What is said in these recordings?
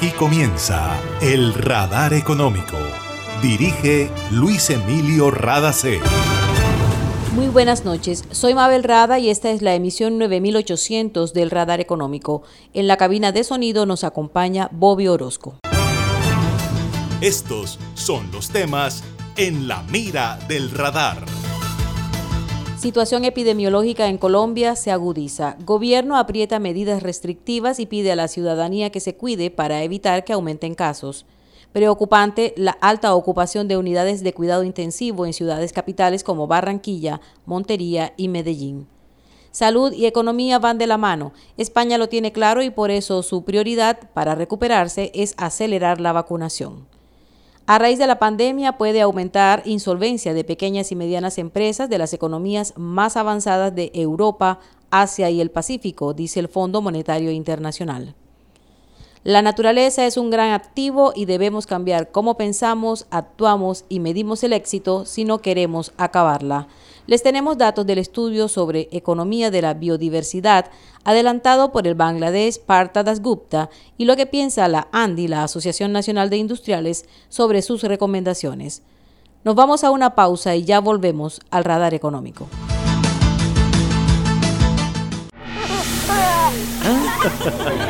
Aquí comienza el Radar Económico. Dirige Luis Emilio Radacé. Muy buenas noches, soy Mabel Rada y esta es la emisión 9800 del Radar Económico. En la cabina de sonido nos acompaña Bobby Orozco. Estos son los temas en la mira del radar. Situación epidemiológica en Colombia se agudiza. Gobierno aprieta medidas restrictivas y pide a la ciudadanía que se cuide para evitar que aumenten casos. Preocupante la alta ocupación de unidades de cuidado intensivo en ciudades capitales como Barranquilla, Montería y Medellín. Salud y economía van de la mano. España lo tiene claro y por eso su prioridad para recuperarse es acelerar la vacunación. A raíz de la pandemia puede aumentar insolvencia de pequeñas y medianas empresas de las economías más avanzadas de Europa, Asia y el Pacífico, dice el Fondo Monetario Internacional. La naturaleza es un gran activo y debemos cambiar cómo pensamos, actuamos y medimos el éxito si no queremos acabarla. Les tenemos datos del estudio sobre economía de la biodiversidad adelantado por el Bangladesh Partha Gupta y lo que piensa la ANDI, la Asociación Nacional de Industriales, sobre sus recomendaciones. Nos vamos a una pausa y ya volvemos al radar económico.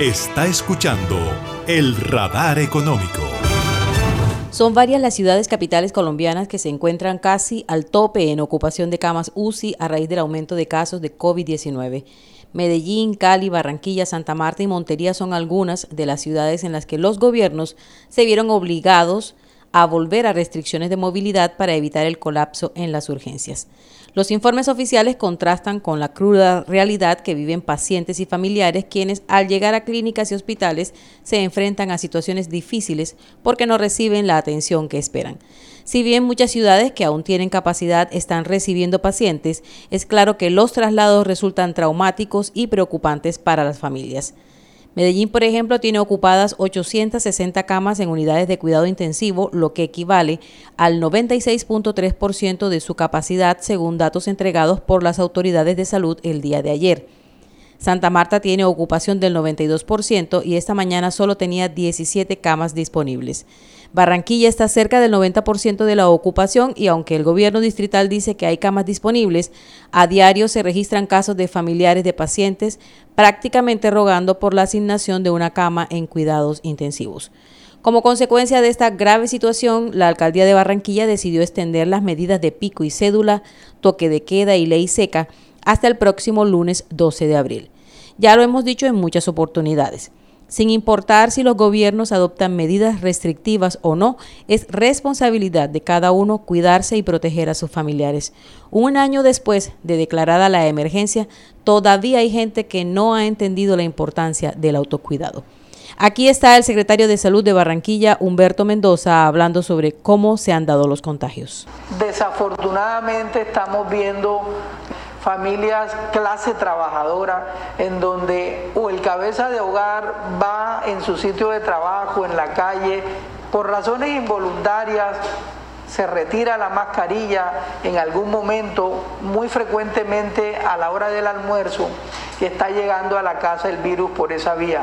Está escuchando el radar económico. Son varias las ciudades capitales colombianas que se encuentran casi al tope en ocupación de camas UCI a raíz del aumento de casos de COVID-19. Medellín, Cali, Barranquilla, Santa Marta y Montería son algunas de las ciudades en las que los gobiernos se vieron obligados a volver a restricciones de movilidad para evitar el colapso en las urgencias. Los informes oficiales contrastan con la cruda realidad que viven pacientes y familiares quienes al llegar a clínicas y hospitales se enfrentan a situaciones difíciles porque no reciben la atención que esperan. Si bien muchas ciudades que aún tienen capacidad están recibiendo pacientes, es claro que los traslados resultan traumáticos y preocupantes para las familias. Medellín, por ejemplo, tiene ocupadas 860 camas en unidades de cuidado intensivo, lo que equivale al 96.3% de su capacidad según datos entregados por las autoridades de salud el día de ayer. Santa Marta tiene ocupación del 92% y esta mañana solo tenía 17 camas disponibles. Barranquilla está cerca del 90% de la ocupación y aunque el gobierno distrital dice que hay camas disponibles, a diario se registran casos de familiares de pacientes prácticamente rogando por la asignación de una cama en cuidados intensivos. Como consecuencia de esta grave situación, la alcaldía de Barranquilla decidió extender las medidas de pico y cédula, toque de queda y ley seca hasta el próximo lunes 12 de abril. Ya lo hemos dicho en muchas oportunidades. Sin importar si los gobiernos adoptan medidas restrictivas o no, es responsabilidad de cada uno cuidarse y proteger a sus familiares. Un año después de declarada la emergencia, todavía hay gente que no ha entendido la importancia del autocuidado. Aquí está el secretario de Salud de Barranquilla, Humberto Mendoza, hablando sobre cómo se han dado los contagios. Desafortunadamente estamos viendo familias clase trabajadora en donde o el cabeza de hogar va en su sitio de trabajo, en la calle, por razones involuntarias, se retira la mascarilla en algún momento, muy frecuentemente a la hora del almuerzo, y está llegando a la casa el virus por esa vía.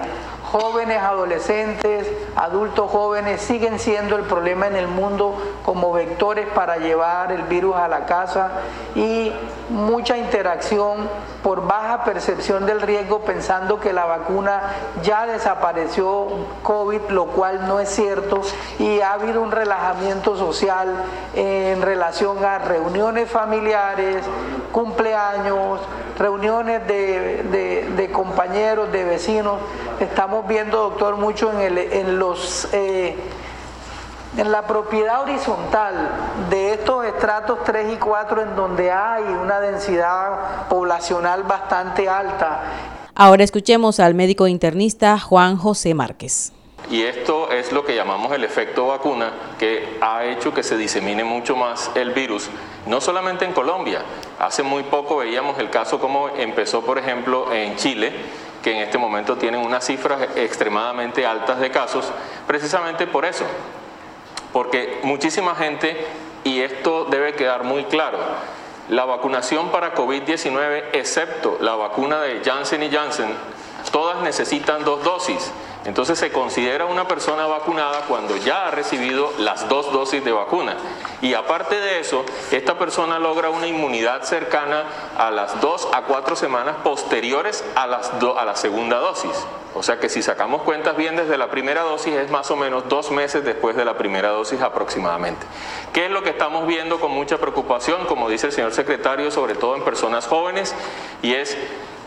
Jóvenes, adolescentes, adultos jóvenes siguen siendo el problema en el mundo como vectores para llevar el virus a la casa y mucha interacción por baja percepción del riesgo pensando que la vacuna ya desapareció COVID, lo cual no es cierto y ha habido un relajamiento social en relación a reuniones familiares, cumpleaños, reuniones de, compañeros, de vecinos. Estamos viendo, doctor, mucho en, el, en los... Eh, en la propiedad horizontal de estos estratos 3 y 4 en donde hay una densidad poblacional bastante alta. Ahora escuchemos al médico internista Juan José Márquez. Y esto es lo que llamamos el efecto vacuna, que ha hecho que se disemine mucho más el virus, no solamente en Colombia. Hace muy poco veíamos el caso como empezó, por ejemplo, en Chile, que en este momento tienen unas cifras extremadamente altas de casos, precisamente por eso, porque muchísima gente, y esto debe quedar muy claro, la vacunación para COVID-19, excepto la vacuna de Janssen y Janssen, todas necesitan dos dosis. Entonces se considera una persona vacunada cuando ya ha recibido las dos dosis de vacuna. Y aparte de eso, esta persona logra una inmunidad cercana a las dos a cuatro semanas posteriores a, la segunda dosis. O sea que si sacamos cuentas bien desde la primera dosis es más o menos dos meses después de la primera dosis aproximadamente. ¿Qué es lo que estamos viendo con mucha preocupación, como dice el señor secretario, sobre todo en personas jóvenes? Y es...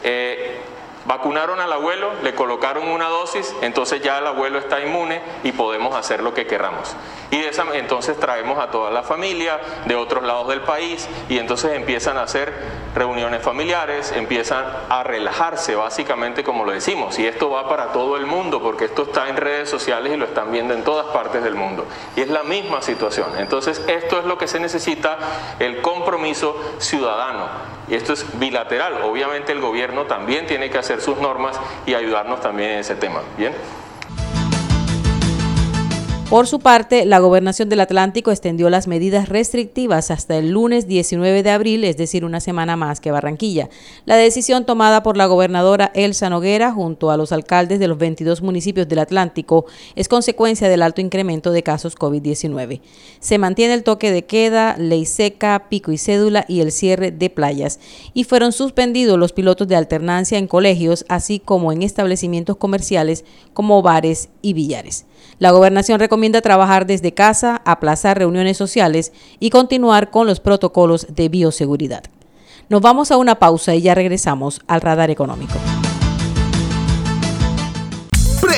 Eh, Vacunaron al abuelo, le colocaron una dosis, entonces ya el abuelo está inmune y podemos hacer lo que queramos. Y de esa, entonces traemos a toda la familia de otros lados del país y entonces empiezan a hacer reuniones familiares, empiezan a relajarse básicamente como lo decimos. Y esto va para todo el mundo porque esto está en redes sociales y lo están viendo en todas partes del mundo. Y es la misma situación. Entonces esto es lo que se necesita, el compromiso ciudadano y esto es bilateral. Obviamente el gobierno también tiene que hacer sus normas y ayudarnos también en ese tema. Bien. Por su parte, la Gobernación del Atlántico extendió las medidas restrictivas hasta el lunes 19 de abril, es decir, una semana más que Barranquilla. La decisión tomada por la gobernadora Elsa Noguera junto a los alcaldes de los 22 municipios del Atlántico es consecuencia del alto incremento de casos COVID-19. Se mantiene el toque de queda, ley seca, pico y cédula y el cierre de playas. Y fueron suspendidos los pilotos de alternancia en colegios, así como en establecimientos comerciales como bares y billares. La gobernación recomienda trabajar desde casa, aplazar reuniones sociales y continuar con los protocolos de bioseguridad. Nos vamos a una pausa y ya regresamos al radar económico.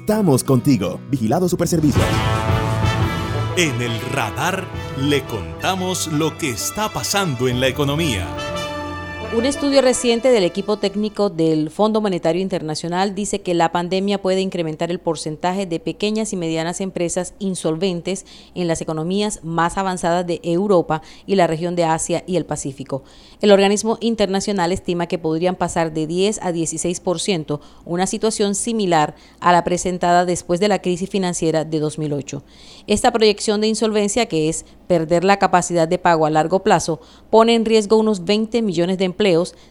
Estamos contigo. Vigilado Superservicio. En el radar le contamos lo que está pasando en la economía. Un estudio reciente del equipo técnico del Fondo Monetario Internacional dice que la pandemia puede incrementar el porcentaje de pequeñas y medianas empresas insolventes en las economías más avanzadas de Europa y la región de Asia y el Pacífico. El organismo internacional estima que podrían pasar de 10 a 16%, una situación similar a la presentada después de la crisis financiera de 2008. Esta proyección de insolvencia, que es perder la capacidad de pago a largo plazo, pone en riesgo unos 20 millones de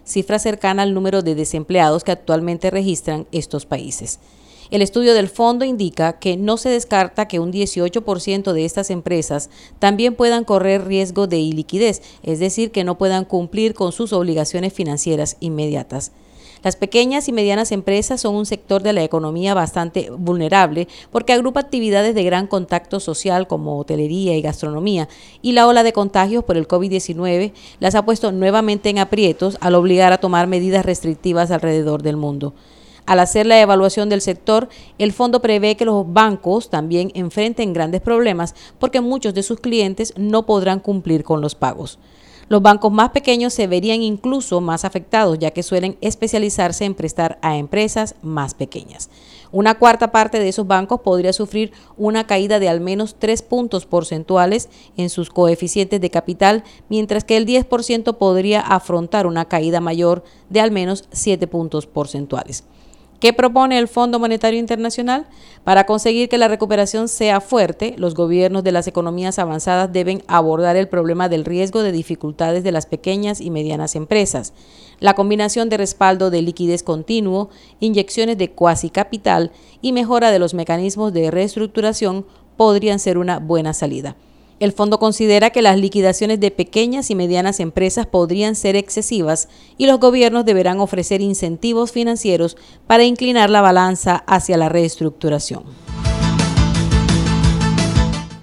cifra cercana al número de desempleados que actualmente registran estos países. El estudio del fondo indica que no se descarta que un 18% de estas empresas también puedan correr riesgo de iliquidez, es decir, que no puedan cumplir con sus obligaciones financieras inmediatas. Las pequeñas y medianas empresas son un sector de la economía bastante vulnerable porque agrupa actividades de gran contacto social como hotelería y gastronomía y la ola de contagios por el COVID-19 las ha puesto nuevamente en aprietos al obligar a tomar medidas restrictivas alrededor del mundo. Al hacer la evaluación del sector, el fondo prevé que los bancos también enfrenten grandes problemas porque muchos de sus clientes no podrán cumplir con los pagos. Los bancos más pequeños se verían incluso más afectados, ya que suelen especializarse en prestar a empresas más pequeñas. Una cuarta parte de esos bancos podría sufrir una caída de al menos tres puntos porcentuales en sus coeficientes de capital, mientras que el 10% podría afrontar una caída mayor de al menos siete puntos porcentuales. ¿Qué propone el Fondo Monetario Internacional? Para conseguir que la recuperación sea fuerte, los gobiernos de las economías avanzadas deben abordar el problema del riesgo de dificultades de las pequeñas y medianas empresas. La combinación de respaldo de liquidez continuo, inyecciones de cuasi capital y mejora de los mecanismos de reestructuración podrían ser una buena salida. El fondo considera que las liquidaciones de pequeñas y medianas empresas podrían ser excesivas y los gobiernos deberán ofrecer incentivos financieros para inclinar la balanza hacia la reestructuración.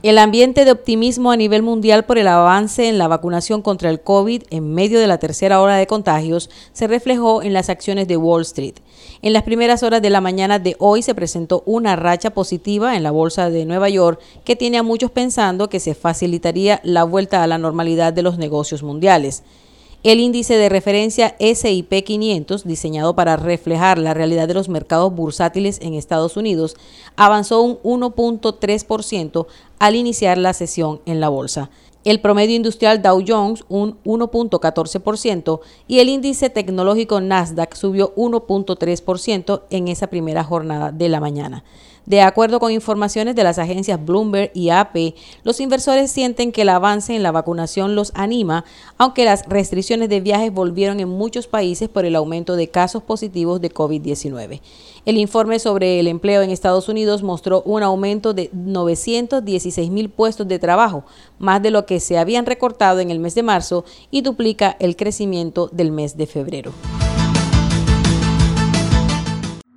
El ambiente de optimismo a nivel mundial por el avance en la vacunación contra el COVID en medio de la tercera hora de contagios se reflejó en las acciones de Wall Street. En las primeras horas de la mañana de hoy se presentó una racha positiva en la bolsa de Nueva York que tiene a muchos pensando que se facilitaría la vuelta a la normalidad de los negocios mundiales. El índice de referencia SIP 500, diseñado para reflejar la realidad de los mercados bursátiles en Estados Unidos, avanzó un 1.3% al iniciar la sesión en la bolsa. El promedio industrial Dow Jones un 1.14% y el índice tecnológico Nasdaq subió 1.3% en esa primera jornada de la mañana. De acuerdo con informaciones de las agencias Bloomberg y AP, los inversores sienten que el avance en la vacunación los anima, aunque las restricciones de viajes volvieron en muchos países por el aumento de casos positivos de COVID-19. El informe sobre el empleo en Estados Unidos mostró un aumento de 916 mil puestos de trabajo, más de lo que se habían recortado en el mes de marzo y duplica el crecimiento del mes de febrero.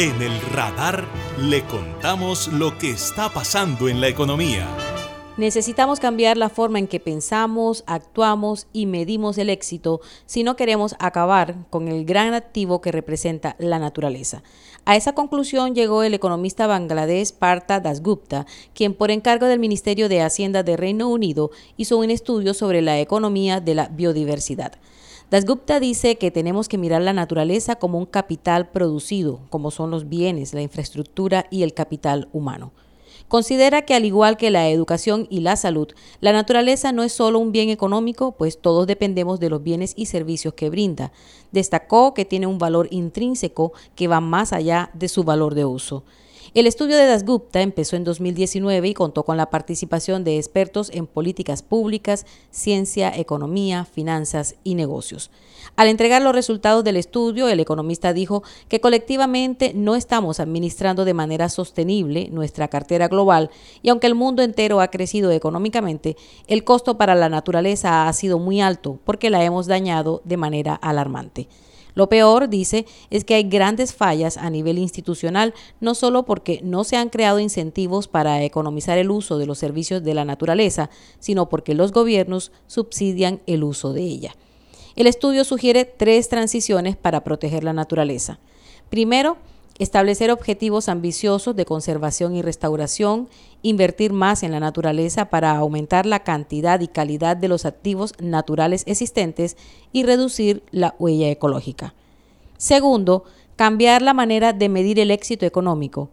En el radar le contamos lo que está pasando en la economía. Necesitamos cambiar la forma en que pensamos, actuamos y medimos el éxito si no queremos acabar con el gran activo que representa la naturaleza. A esa conclusión llegó el economista bangladés Partha Dasgupta, quien por encargo del Ministerio de Hacienda de Reino Unido hizo un estudio sobre la economía de la biodiversidad. Dasgupta dice que tenemos que mirar la naturaleza como un capital producido, como son los bienes, la infraestructura y el capital humano. Considera que al igual que la educación y la salud, la naturaleza no es solo un bien económico, pues todos dependemos de los bienes y servicios que brinda. Destacó que tiene un valor intrínseco que va más allá de su valor de uso. El estudio de Dasgupta empezó en 2019 y contó con la participación de expertos en políticas públicas, ciencia, economía, finanzas y negocios. Al entregar los resultados del estudio, el economista dijo que colectivamente no estamos administrando de manera sostenible nuestra cartera global y aunque el mundo entero ha crecido económicamente, el costo para la naturaleza ha sido muy alto porque la hemos dañado de manera alarmante. Lo peor, dice, es que hay grandes fallas a nivel institucional, no solo porque no se han creado incentivos para economizar el uso de los servicios de la naturaleza, sino porque los gobiernos subsidian el uso de ella. El estudio sugiere tres transiciones para proteger la naturaleza. Primero, establecer objetivos ambiciosos de conservación y restauración, invertir más en la naturaleza para aumentar la cantidad y calidad de los activos naturales existentes y reducir la huella ecológica. Segundo, cambiar la manera de medir el éxito económico.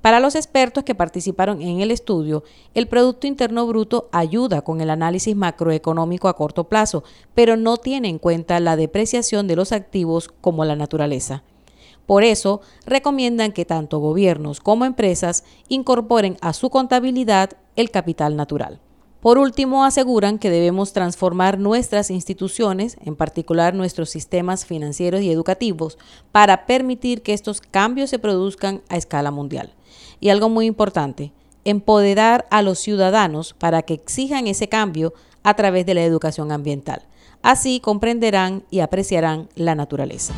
Para los expertos que participaron en el estudio, el Producto Interno Bruto ayuda con el análisis macroeconómico a corto plazo, pero no tiene en cuenta la depreciación de los activos como la naturaleza. Por eso, recomiendan que tanto gobiernos como empresas incorporen a su contabilidad el capital natural. Por último, aseguran que debemos transformar nuestras instituciones, en particular nuestros sistemas financieros y educativos, para permitir que estos cambios se produzcan a escala mundial. Y algo muy importante, empoderar a los ciudadanos para que exijan ese cambio a través de la educación ambiental. Así comprenderán y apreciarán la naturaleza.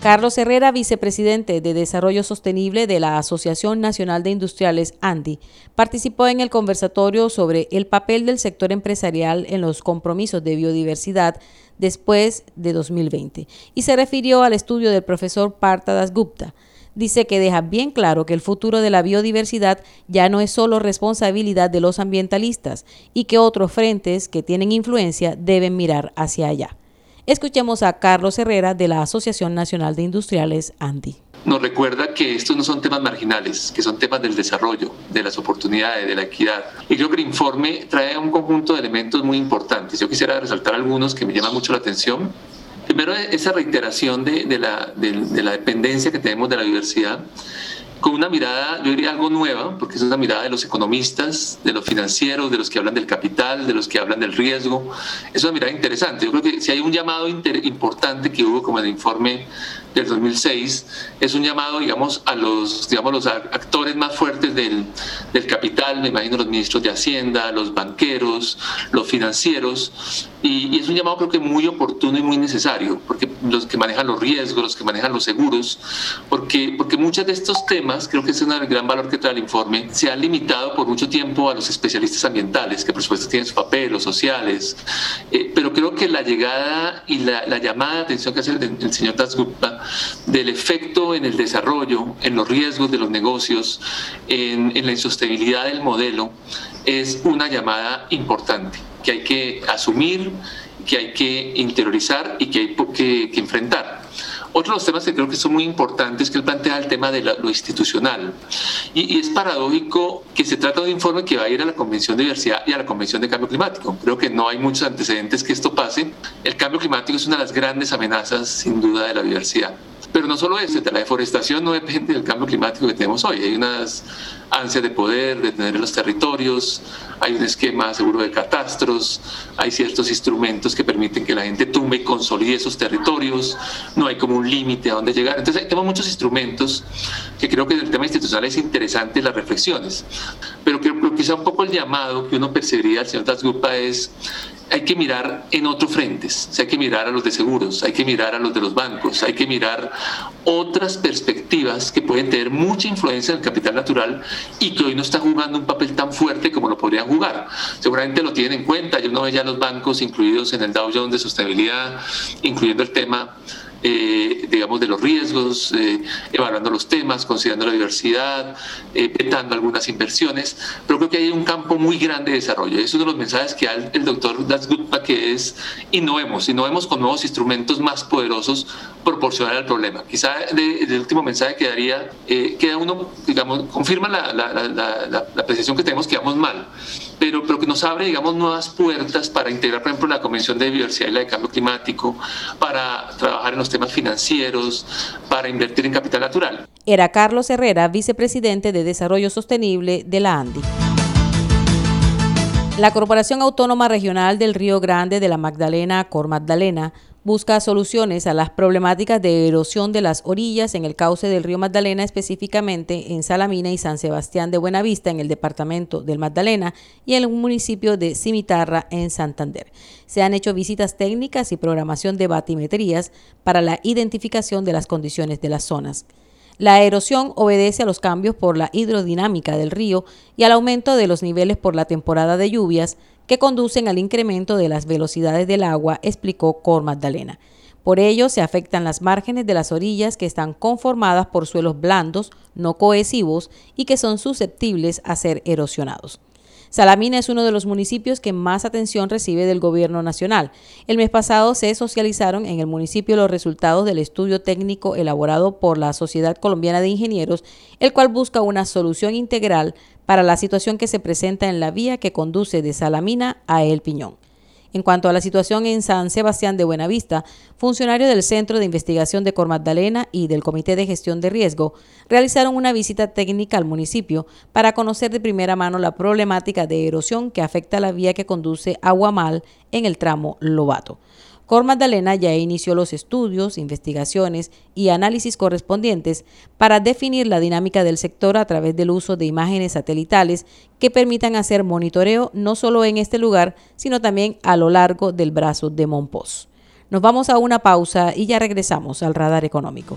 Carlos Herrera, vicepresidente de Desarrollo Sostenible de la Asociación Nacional de Industriales ANDI, participó en el conversatorio sobre el papel del sector empresarial en los compromisos de biodiversidad después de 2020 y se refirió al estudio del profesor Partadas Gupta. Dice que deja bien claro que el futuro de la biodiversidad ya no es solo responsabilidad de los ambientalistas y que otros frentes que tienen influencia deben mirar hacia allá. Escuchemos a Carlos Herrera de la Asociación Nacional de Industriales ANDI. Nos recuerda que estos no son temas marginales, que son temas del desarrollo, de las oportunidades, de la equidad. Y creo que el informe trae un conjunto de elementos muy importantes. Yo quisiera resaltar algunos que me llaman mucho la atención. Primero, esa reiteración de, la, de la dependencia que tenemos de la diversidad con una mirada, yo diría algo nueva, porque es una mirada de los economistas, de los financieros, de los que hablan del capital, de los que hablan del riesgo. Es una mirada interesante. Yo creo que si hay un llamado importante que hubo como el informe del 2006, es un llamado, digamos, a los, digamos, los actores más fuertes del, del capital, me imagino los ministros de Hacienda, los banqueros, los financieros, y, y, es un llamado creo que muy oportuno y muy necesario, porque los que manejan los riesgos, los que manejan los seguros, porque, porque muchos de estos temas, creo que es un gran valor que trae el informe, se han limitado por mucho tiempo a los especialistas ambientales, que por supuesto tienen su papel, los sociales, eh, pero creo que la llegada y la, la llamada de atención que hace el, el señor Dasgupta del efecto en el desarrollo, en los riesgos de los negocios, en, en la insostenibilidad del modelo, es una llamada importante que hay que asumir, que hay que interiorizar y que hay que, que enfrentar. Otro de los temas que creo que son muy importantes es que él plantea el tema de lo institucional. Y, y, es paradójico que se trata de un informe que va a ir a la Convención de Diversidad y a la Convención de Cambio Climático. Creo que no hay muchos antecedentes que esto pase. El cambio climático es una de las grandes amenazas, sin duda, de la diversidad. Pero no solo eso, la deforestación no depende del cambio climático que tenemos hoy. Hay unas ansias de poder, de tener los territorios, hay un esquema seguro de catastros, hay ciertos instrumentos que permiten que la gente tumbe y consolide esos territorios, no hay como un límite a dónde llegar. Entonces, tenemos muchos instrumentos que creo que en el tema institucional es interesante las reflexiones. Pero creo que quizá un poco el llamado que uno percibiría al señor Dasgupa es hay que mirar en otros frentes, hay que mirar a los de seguros, hay que mirar a los de los bancos, hay que mirar otras perspectivas que pueden tener mucha influencia en el capital natural y que hoy no están jugando un papel tan fuerte como lo podrían jugar. Seguramente lo tienen en cuenta, yo no veo ya los bancos incluidos en el Dow Jones de sostenibilidad, incluyendo el tema eh, digamos, de los riesgos, eh, evaluando los temas, considerando la diversidad, eh, vetando algunas inversiones, pero creo que hay un campo muy grande de desarrollo. Es uno de los mensajes que da el, doctor Dasgupta, que es innovemos, innovemos con nuevos instrumentos más poderosos proporcional al problema. Quizá el último mensaje que daría, queda uno, digamos, confirma la, la, la, la, apreciación que tenemos que vamos mal, pero, pero que nos abre, digamos, nuevas puertas para integrar, por ejemplo, la Convención de Biodiversidad y la de Cambio Climático, para trabajar en los temas financieros, para invertir en capital natural. Era Carlos Herrera, vicepresidente de Desarrollo Sostenible de la ANDI. La Corporación Autónoma Regional del Río Grande de la Magdalena, Cor Magdalena, busca soluciones a las problemáticas de erosión de las orillas en el cauce del río Magdalena, específicamente en Salamina y San Sebastián de Buenavista, en el departamento del Magdalena, y en el municipio de Cimitarra, en Santander. Se han hecho visitas técnicas y programación de batimetrías para la identificación de las condiciones de las zonas. La erosión obedece a los cambios por la hidrodinámica del río y al aumento de los niveles por la temporada de lluvias que conducen al incremento de las velocidades del agua, explicó Cor Magdalena. Por ello, se afectan las márgenes de las orillas que están conformadas por suelos blandos, no cohesivos y que son susceptibles a ser erosionados. Salamina es uno de los municipios que más atención recibe del gobierno nacional. El mes pasado se socializaron en el municipio los resultados del estudio técnico elaborado por la Sociedad Colombiana de Ingenieros, el cual busca una solución integral para la situación que se presenta en la vía que conduce de Salamina a El Piñón. En cuanto a la situación en San Sebastián de Buenavista, funcionarios del Centro de Investigación de Cor Magdalena y del Comité de Gestión de Riesgo realizaron una visita técnica al municipio para conocer de primera mano la problemática de erosión que afecta la vía que conduce a Guamal en el tramo Lobato. Cor Magdalena ya inició los estudios, investigaciones y análisis correspondientes para definir la dinámica del sector a través del uso de imágenes satelitales que permitan hacer monitoreo no solo en este lugar, sino también a lo largo del brazo de Monpós. Nos vamos a una pausa y ya regresamos al radar económico.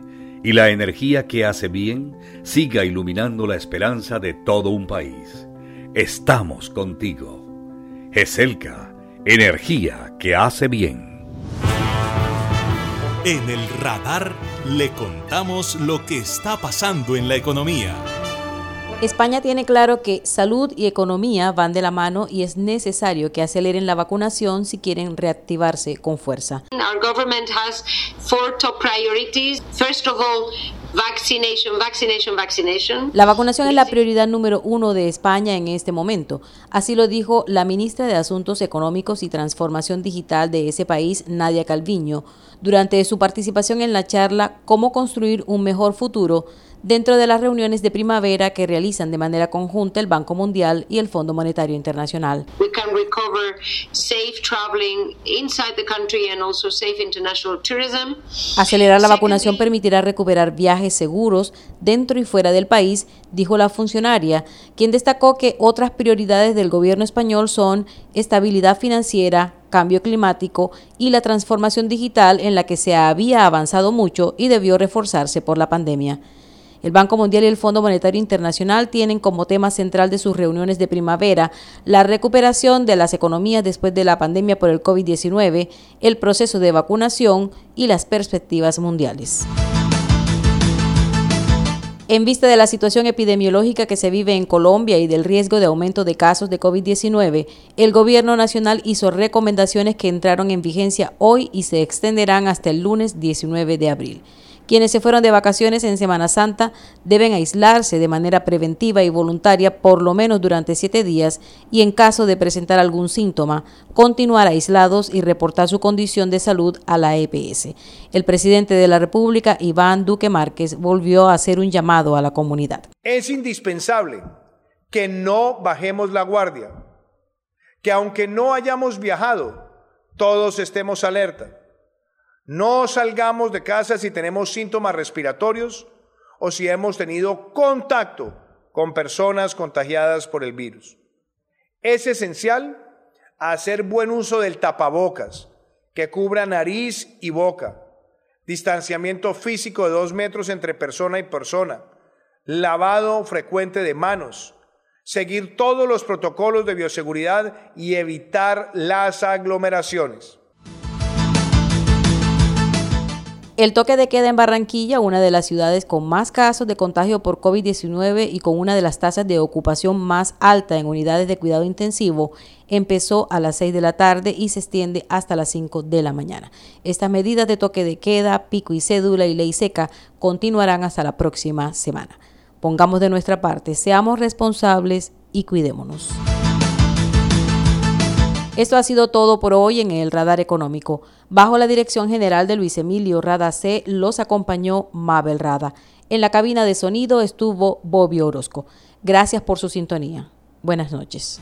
y la energía que hace bien siga iluminando la esperanza de todo un país. Estamos contigo. GESELCA, energía que hace bien. En el radar le contamos lo que está pasando en la economía. España tiene claro que salud y economía van de la mano y es necesario que aceleren la vacunación si quieren reactivarse con fuerza. Our government has four top priorities. First of all, Vaccination, vaccination, vaccination. La vacunación es la prioridad número uno de España en este momento. Así lo dijo la ministra de Asuntos Económicos y Transformación Digital de ese país, Nadia Calviño, durante su participación en la charla Cómo construir un mejor futuro dentro de las reuniones de primavera que realizan de manera conjunta el Banco Mundial y el Fondo Monetario Internacional. Acelerar la vacunación permitirá recuperar seguros dentro y fuera del país, dijo la funcionaria, quien destacó que otras prioridades del gobierno español son estabilidad financiera, cambio climático y la transformación digital en la que se había avanzado mucho y debió reforzarse por la pandemia. El Banco Mundial y el Fondo Monetario Internacional tienen como tema central de sus reuniones de primavera la recuperación de las economías después de la pandemia por el COVID-19, el proceso de vacunación y las perspectivas mundiales. En vista de la situación epidemiológica que se vive en Colombia y del riesgo de aumento de casos de COVID-19, el Gobierno Nacional hizo recomendaciones que entraron en vigencia hoy y se extenderán hasta el lunes 19 de abril. Quienes se fueron de vacaciones en Semana Santa deben aislarse de manera preventiva y voluntaria por lo menos durante siete días y en caso de presentar algún síntoma, continuar aislados y reportar su condición de salud a la EPS. El presidente de la República, Iván Duque Márquez, volvió a hacer un llamado a la comunidad. Es indispensable que no bajemos la guardia, que aunque no hayamos viajado, todos estemos alerta no salgamos de casa si tenemos síntomas respiratorios o si hemos tenido contacto con personas contagiadas por el virus. Es esencial hacer buen uso del tapabocas que cubra nariz y boca, distanciamiento físico de dos metros entre persona y persona, lavado frecuente de manos, seguir todos los protocolos de bioseguridad y evitar las aglomeraciones. El toque de queda en Barranquilla, una de las ciudades con más casos de contagio por COVID-19 y con una de las tasas de ocupación más alta en unidades de cuidado intensivo, empezó a las 6 de la tarde y se extiende hasta las 5 de la mañana. Estas medidas de toque de queda, pico y cédula y ley seca continuarán hasta la próxima semana. Pongamos de nuestra parte, seamos responsables y cuidémonos. Esto ha sido todo por hoy en el Radar Económico. Bajo la dirección general de Luis Emilio Rada C, los acompañó Mabel Rada. En la cabina de sonido estuvo Bobby Orozco. Gracias por su sintonía. Buenas noches.